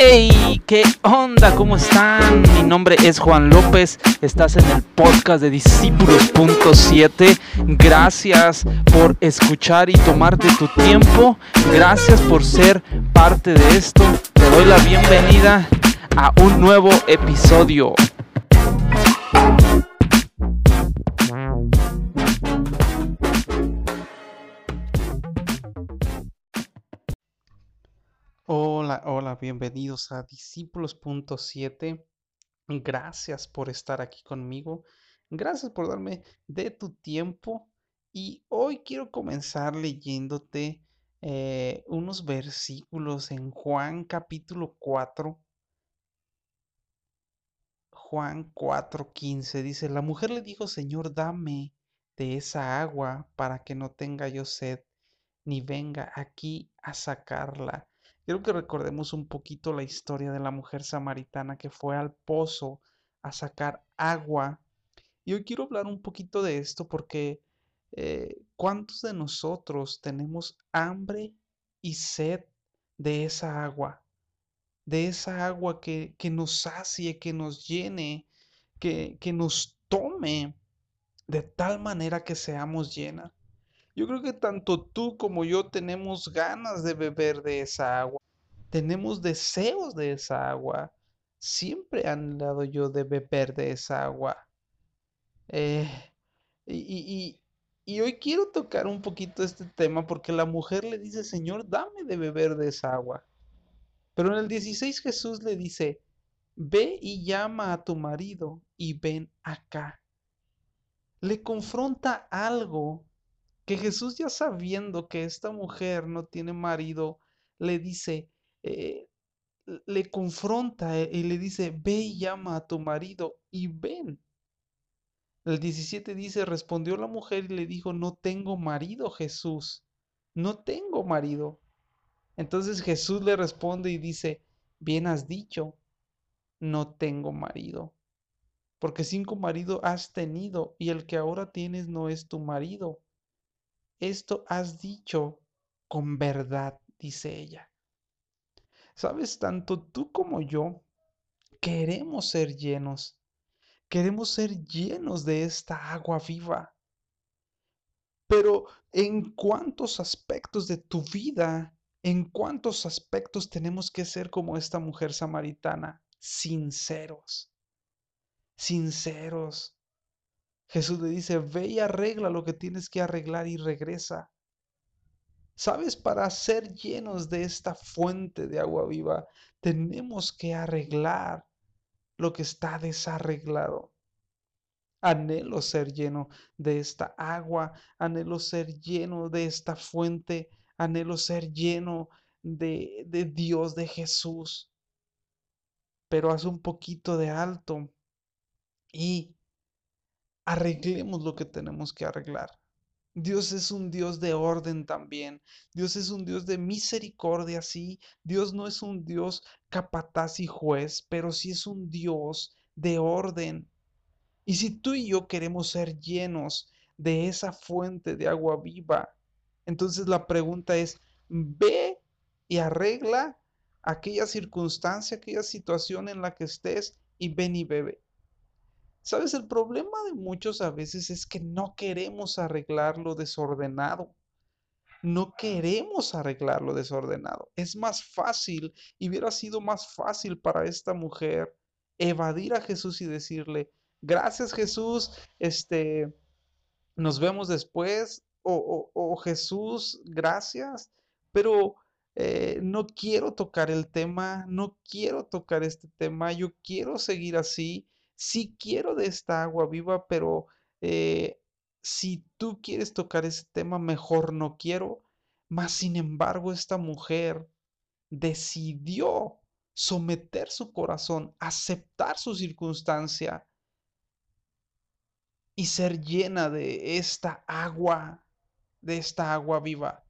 Hey, ¿qué onda? ¿Cómo están? Mi nombre es Juan López. Estás en el podcast de Discípulos.7. Gracias por escuchar y tomarte tu tiempo. Gracias por ser parte de esto. Te doy la bienvenida a un nuevo episodio. Bienvenidos a Discípulos.7. Gracias por estar aquí conmigo. Gracias por darme de tu tiempo. Y hoy quiero comenzar leyéndote eh, unos versículos en Juan capítulo 4. Juan 4:15 dice, la mujer le dijo, Señor, dame de esa agua para que no tenga yo sed, ni venga aquí a sacarla. Quiero que recordemos un poquito la historia de la mujer samaritana que fue al pozo a sacar agua. Y hoy quiero hablar un poquito de esto porque eh, ¿cuántos de nosotros tenemos hambre y sed de esa agua? De esa agua que, que nos sacie, que nos llene, que, que nos tome de tal manera que seamos llenas. Yo creo que tanto tú como yo tenemos ganas de beber de esa agua. Tenemos deseos de esa agua. Siempre han dado yo de beber de esa agua. Eh, y, y, hoy quiero tocar un poquito este tema porque la mujer le dice, Señor, dame de beber de esa agua. Pero en el 16 Jesús le dice, ve y llama a tu marido y ven acá. Le confronta algo que Jesús ya sabiendo que esta mujer no tiene marido, le dice, eh, le confronta eh, y le dice, ve y llama a tu marido y ven. El 17 dice, respondió la mujer y le dijo, no tengo marido, Jesús, no tengo marido. Entonces Jesús le responde y dice, bien has dicho, no tengo marido, porque cinco maridos has tenido y el que ahora tienes no es tu marido esto has dicho con verdad, dice ella. Sabes, tanto tú como yo queremos ser llenos, queremos ser llenos de esta agua viva. Pero ¿en cuántos aspectos de tu vida, en cuántos aspectos tenemos que ser como esta mujer samaritana? Sinceros, sinceros, Jesús le dice, ve y arregla lo que tienes que arreglar y regresa. Sabes, para ser llenos de esta fuente de agua viva, tenemos que arreglar lo que está desarreglado. Anhelo ser lleno de esta agua, anhelo ser lleno de esta fuente, anhelo ser lleno de, de Dios, de Jesús. Pero haz un poquito de alto y arreglemos lo que tenemos que arreglar. Dios es un Dios de orden también. Dios es un Dios de misericordia, sí. Dios no es un Dios capataz y juez, pero sí es un Dios de orden. Y si tú y yo queremos ser llenos de esa fuente de agua viva, entonces la pregunta es, ve y arregla aquella circunstancia, aquella situación en la que estés y ven y bebe. Sabes, el problema de muchos a veces es que no queremos arreglar lo desordenado. No queremos arreglar lo desordenado. Es más fácil y hubiera sido más fácil para esta mujer evadir a Jesús y decirle, gracias Jesús, este, nos vemos después, o, Jesús, gracias, pero eh, no quiero tocar el tema, no quiero tocar este tema, yo quiero seguir así sí quiero de esta agua viva, pero eh, si tú quieres tocar ese tema, mejor no quiero. Mas, sin embargo, esta mujer decidió someter su corazón, aceptar su circunstancia y ser llena de esta agua, de esta agua viva.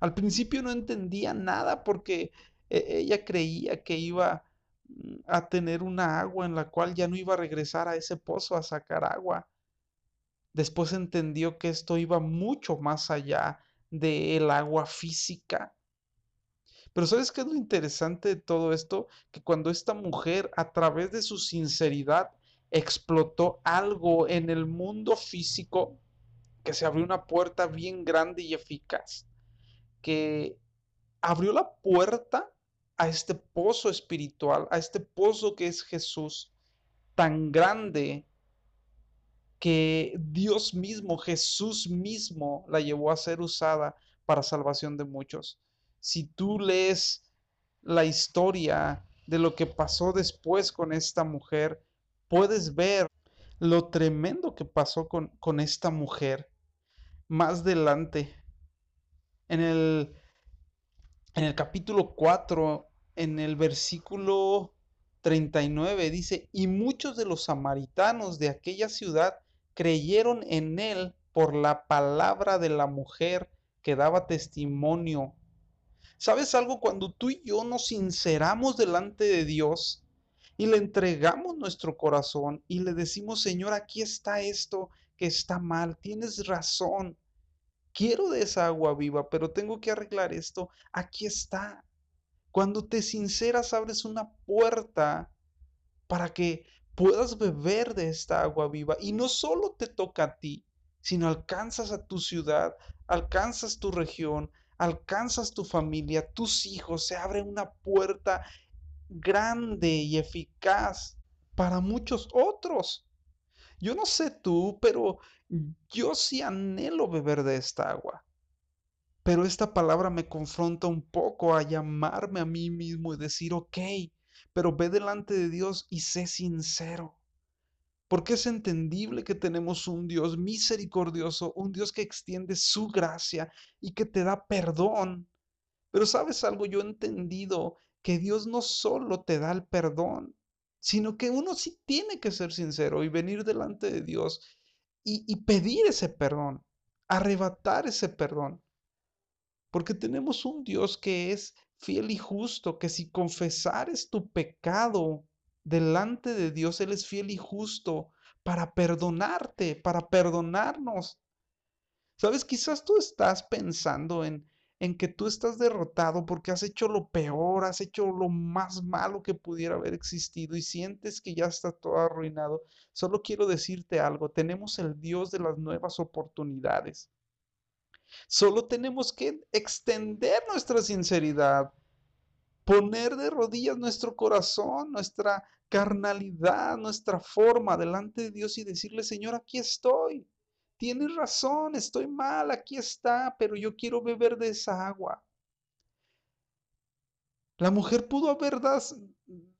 Al principio no entendía nada porque eh, ella creía que iba a tener una agua en la cual ya no iba a regresar a ese pozo a sacar agua. Después entendió que esto iba mucho más allá del agua física. Pero ¿sabes qué es lo interesante de todo esto? Que cuando esta mujer, a través de su sinceridad, explotó algo en el mundo físico, que se abrió una puerta bien grande y eficaz, que abrió la puerta a este pozo espiritual, a este pozo que es Jesús, tan grande que Dios mismo, Jesús mismo, la llevó a ser usada para salvación de muchos. Si tú lees la historia de lo que pasó después con esta mujer, puedes ver lo tremendo que pasó con, con esta mujer más adelante. En el, en el capítulo 4, en el versículo 39, dice, y muchos de los samaritanos de aquella ciudad creyeron en él por la palabra de la mujer que daba testimonio. ¿Sabes algo? Cuando tú y yo nos sinceramos delante de Dios y le entregamos nuestro corazón y le decimos, Señor, aquí está esto que está mal, tienes razón. Quiero de esa agua viva, pero tengo que arreglar esto. Aquí está. Cuando te sinceras, abres una puerta para que puedas beber de esta agua viva. Y no solo te toca a ti, sino alcanzas a tu ciudad, alcanzas tu región, alcanzas tu familia, tus hijos, se abre una puerta grande y eficaz para muchos otros. Yo no sé tú, pero yo sí anhelo beber de esta agua. Pero esta palabra me confronta un poco a llamarme a mí mismo y decir, ok, pero ve delante de Dios y sé sincero. Porque es entendible que tenemos un Dios misericordioso, un Dios que extiende su gracia y que te da perdón. Pero sabes algo, yo he entendido que Dios no solo te da el perdón, sino que uno sí tiene que ser sincero y venir delante de Dios y, y pedir ese perdón, arrebatar ese perdón. Porque tenemos un Dios que es fiel y justo, que si confesares tu pecado delante de Dios, Él es fiel y justo para perdonarte, para perdonarnos. Sabes, quizás tú estás pensando en, en que tú estás derrotado porque has hecho lo peor, has hecho lo más malo que pudiera haber existido y sientes que ya está todo arruinado. Solo quiero decirte algo, tenemos el Dios de las nuevas oportunidades. Solo tenemos que extender nuestra sinceridad, poner de rodillas nuestro corazón, nuestra carnalidad, nuestra forma delante de Dios y decirle, Señor, aquí estoy. Tienes razón, estoy mal, aquí está, pero yo quiero beber de esa agua. La mujer pudo haber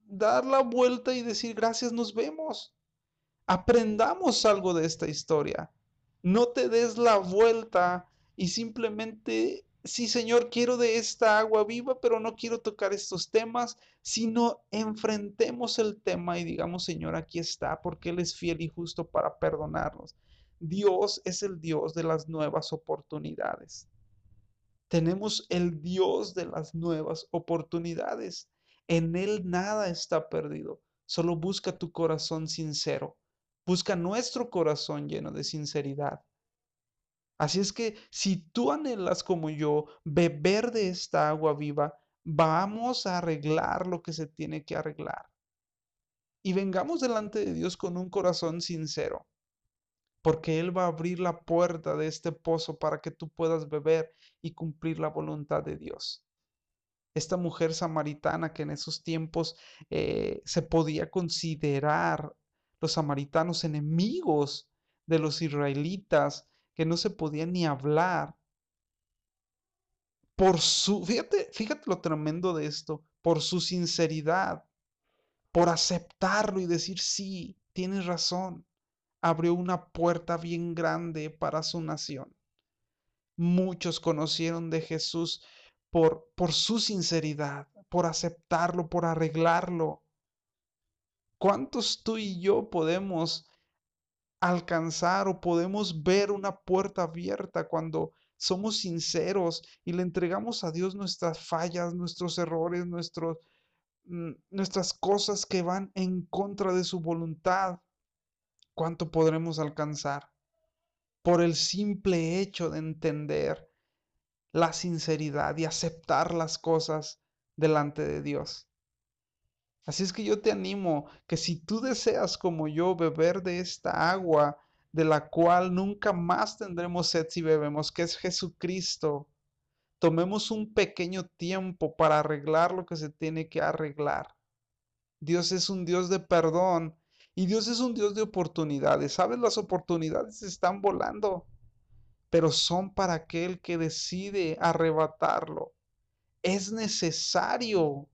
dar la vuelta y decir, gracias, nos vemos. Aprendamos algo de esta historia. No te des la vuelta y simplemente, sí Señor, quiero de esta agua viva, pero no quiero tocar estos temas, sino enfrentemos el tema y digamos, Señor, aquí está, porque Él es fiel y justo para perdonarnos. Dios es el Dios de las nuevas oportunidades. Tenemos el Dios de las nuevas oportunidades. En Él nada está perdido. Solo busca tu corazón sincero. Busca nuestro corazón lleno de sinceridad. Así es que si tú anhelas como yo beber de esta agua viva, vamos a arreglar lo que se tiene que arreglar. Y vengamos delante de Dios con un corazón sincero, porque Él va a abrir la puerta de este pozo para que tú puedas beber y cumplir la voluntad de Dios. Esta mujer samaritana que en esos tiempos eh, se podía considerar los samaritanos enemigos de los israelitas, que no se podía ni hablar. Por su, fíjate, fíjate lo tremendo de esto, por su sinceridad, por aceptarlo y decir, sí, tienes razón, abrió una puerta bien grande para su nación. Muchos conocieron de Jesús por, por su sinceridad, por aceptarlo, por arreglarlo. ¿Cuántos tú y yo podemos alcanzar o podemos ver una puerta abierta cuando somos sinceros y le entregamos a Dios nuestras fallas, nuestros errores, nuestros, mm, nuestras cosas que van en contra de su voluntad. ¿Cuánto podremos alcanzar? Por el simple hecho de entender la sinceridad y aceptar las cosas delante de Dios. Así es que yo te animo que si tú deseas como yo beber de esta agua, de la cual nunca más tendremos sed si bebemos, que es Jesucristo, tomemos un pequeño tiempo para arreglar lo que se tiene que arreglar. Dios es un Dios de perdón y Dios es un Dios de oportunidades. ¿Sabes? Las oportunidades están volando, pero son para aquel que decide arrebatarlo. Es necesario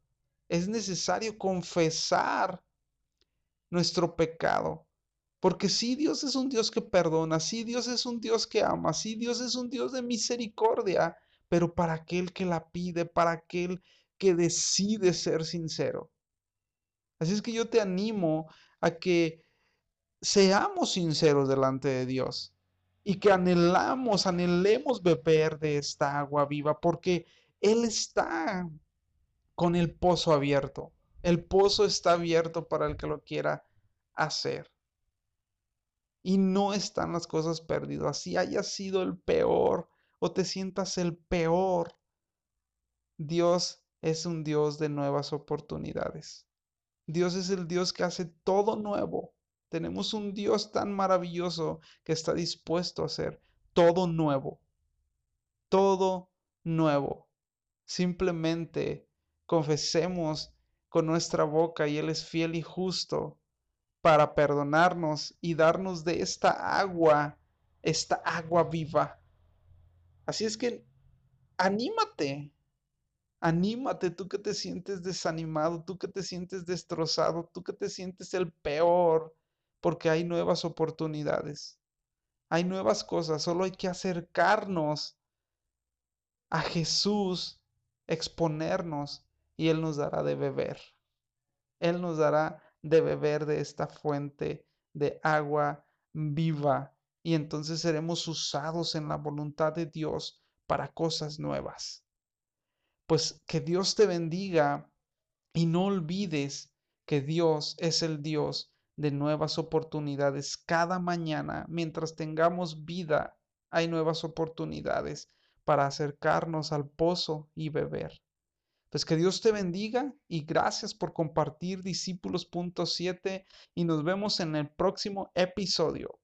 es necesario confesar nuestro pecado. Porque sí, Dios es un Dios que perdona, sí, Dios es un Dios que ama, sí, Dios es un Dios de misericordia, pero para aquel que la pide, para aquel que decide ser sincero. Así es que yo te animo a que seamos sinceros delante de Dios y que anhelamos, anhelemos beber de esta agua viva, porque Él está con el pozo abierto. El pozo está abierto para el que lo quiera hacer. Y no están las cosas perdidas. Si haya sido el peor o te sientas el peor, Dios es un Dios de nuevas oportunidades. Dios es el Dios que hace todo nuevo. Tenemos un Dios tan maravilloso que está dispuesto a hacer todo nuevo. Todo nuevo. Simplemente confesemos con nuestra boca y Él es fiel y justo para perdonarnos y darnos de esta agua, esta agua viva. Así es que anímate, anímate tú que te sientes desanimado, tú que te sientes destrozado, tú que te sientes el peor, porque hay nuevas oportunidades, hay nuevas cosas, solo hay que acercarnos a Jesús, exponernos y Él nos dará de beber. Él nos dará de beber de esta fuente de agua viva y entonces seremos usados en la voluntad de Dios para cosas nuevas. Pues que Dios te bendiga y no olvides que Dios es el Dios de nuevas oportunidades. Cada mañana, mientras tengamos vida, hay nuevas oportunidades para acercarnos al pozo y beber. Pues que Dios te bendiga y gracias por compartir discípulos.7 y nos vemos en el próximo episodio.